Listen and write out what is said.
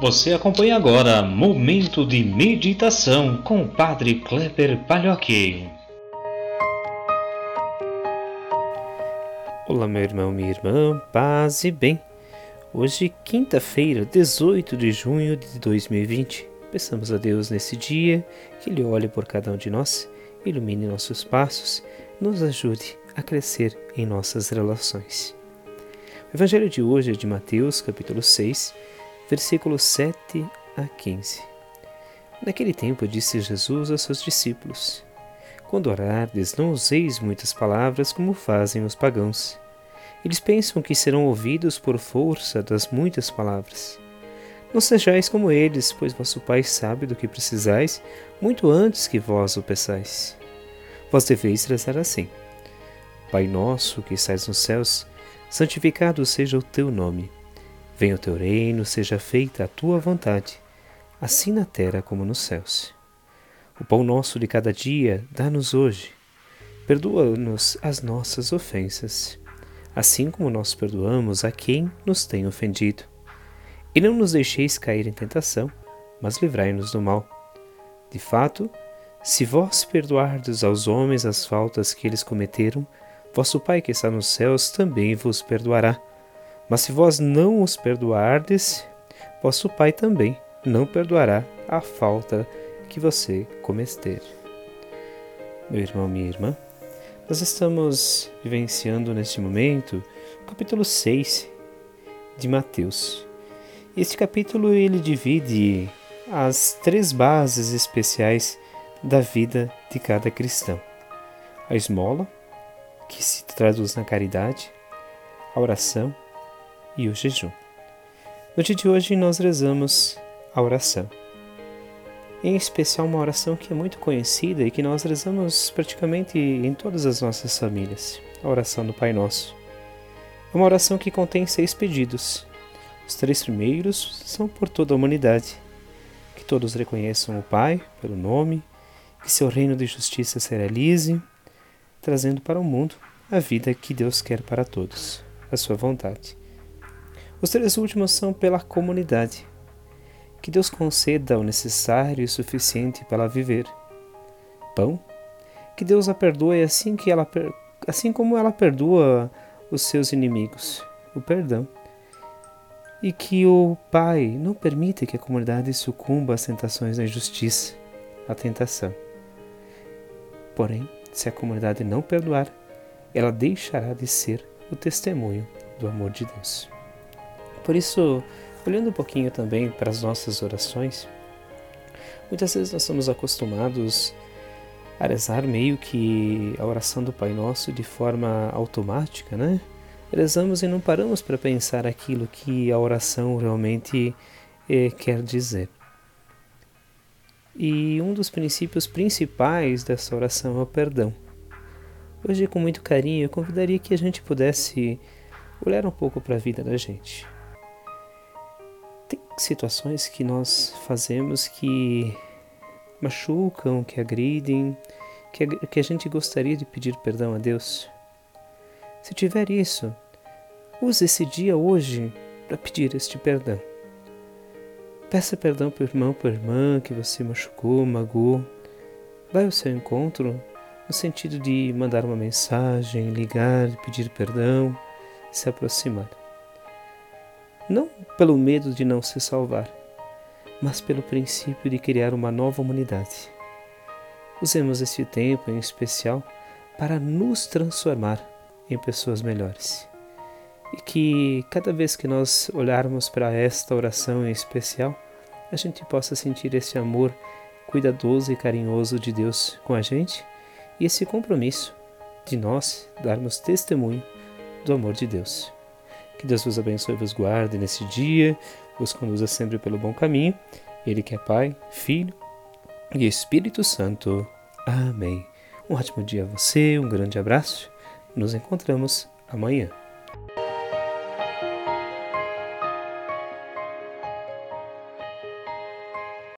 Você acompanha agora Momento de Meditação com o Padre Kleber Palhoque. Olá, meu irmão, minha irmã, paz e bem. Hoje, quinta-feira, 18 de junho de 2020. Peçamos a Deus nesse dia que Ele olhe por cada um de nós, ilumine nossos passos, nos ajude a crescer em nossas relações. O Evangelho de hoje é de Mateus, capítulo 6, versículos 7 a 15. Naquele tempo disse Jesus aos seus discípulos: Quando orardes, não useis muitas palavras como fazem os pagãos. Eles pensam que serão ouvidos por força das muitas palavras. Não sejais como eles, pois vosso Pai sabe do que precisais muito antes que vós o peçais. Vós deveis rezar assim: Pai nosso que estais nos céus, santificado seja o teu nome. Venha o teu reino, seja feita a tua vontade, assim na terra como nos céus. O pão nosso de cada dia dá-nos hoje. Perdoa-nos as nossas ofensas, assim como nós perdoamos a quem nos tem ofendido. E não nos deixeis cair em tentação, mas livrai-nos do mal. De fato, se vós perdoardes aos homens as faltas que eles cometeram, vosso Pai que está nos céus também vos perdoará. Mas se vós não os perdoardes, vosso Pai também não perdoará a falta que você cometer. Meu irmão, minha irmã, nós estamos vivenciando neste momento o capítulo 6 de Mateus. Este capítulo ele divide as três bases especiais da vida de cada cristão: a esmola, que se traduz na caridade, a oração e o jejum. No dia de hoje nós rezamos a oração. Em especial uma oração que é muito conhecida e que nós rezamos praticamente em todas as nossas famílias, a oração do Pai Nosso. É uma oração que contém seis pedidos. Os três primeiros são por toda a humanidade, que todos reconheçam o Pai pelo nome, que seu reino de justiça se realize, trazendo para o mundo a vida que Deus quer para todos, a sua vontade. Os três últimos são pela comunidade. Que Deus conceda o necessário e suficiente para ela viver. Pão. Que Deus a perdoe assim, que ela, assim como ela perdoa os seus inimigos. O perdão. E que o Pai não permita que a comunidade sucumba às tentações da injustiça, à tentação. Porém, se a comunidade não perdoar, ela deixará de ser o testemunho do amor de Deus. Por isso, olhando um pouquinho também para as nossas orações, muitas vezes nós estamos acostumados a rezar meio que a oração do Pai Nosso de forma automática, né? Rezamos e não paramos para pensar aquilo que a oração realmente eh, quer dizer. E um dos princípios principais dessa oração é o perdão. Hoje, com muito carinho, eu convidaria que a gente pudesse olhar um pouco para a vida da gente situações que nós fazemos que machucam, que agridem, que que a gente gostaria de pedir perdão a Deus? Se tiver isso, use esse dia hoje para pedir este perdão. Peça perdão para o irmão, para a irmã que você machucou, magoou. Vai ao seu encontro no sentido de mandar uma mensagem, ligar, pedir perdão, se aproximar não pelo medo de não se salvar, mas pelo princípio de criar uma nova humanidade. Usemos esse tempo em especial para nos transformar em pessoas melhores. E que cada vez que nós olharmos para esta oração em especial, a gente possa sentir esse amor cuidadoso e carinhoso de Deus com a gente e esse compromisso de nós darmos testemunho do amor de Deus. Que Deus vos abençoe e vos guarde nesse dia, vos conduza sempre pelo bom caminho. Ele que é Pai, Filho e Espírito Santo. Amém. Um ótimo dia a você, um grande abraço. Nos encontramos amanhã.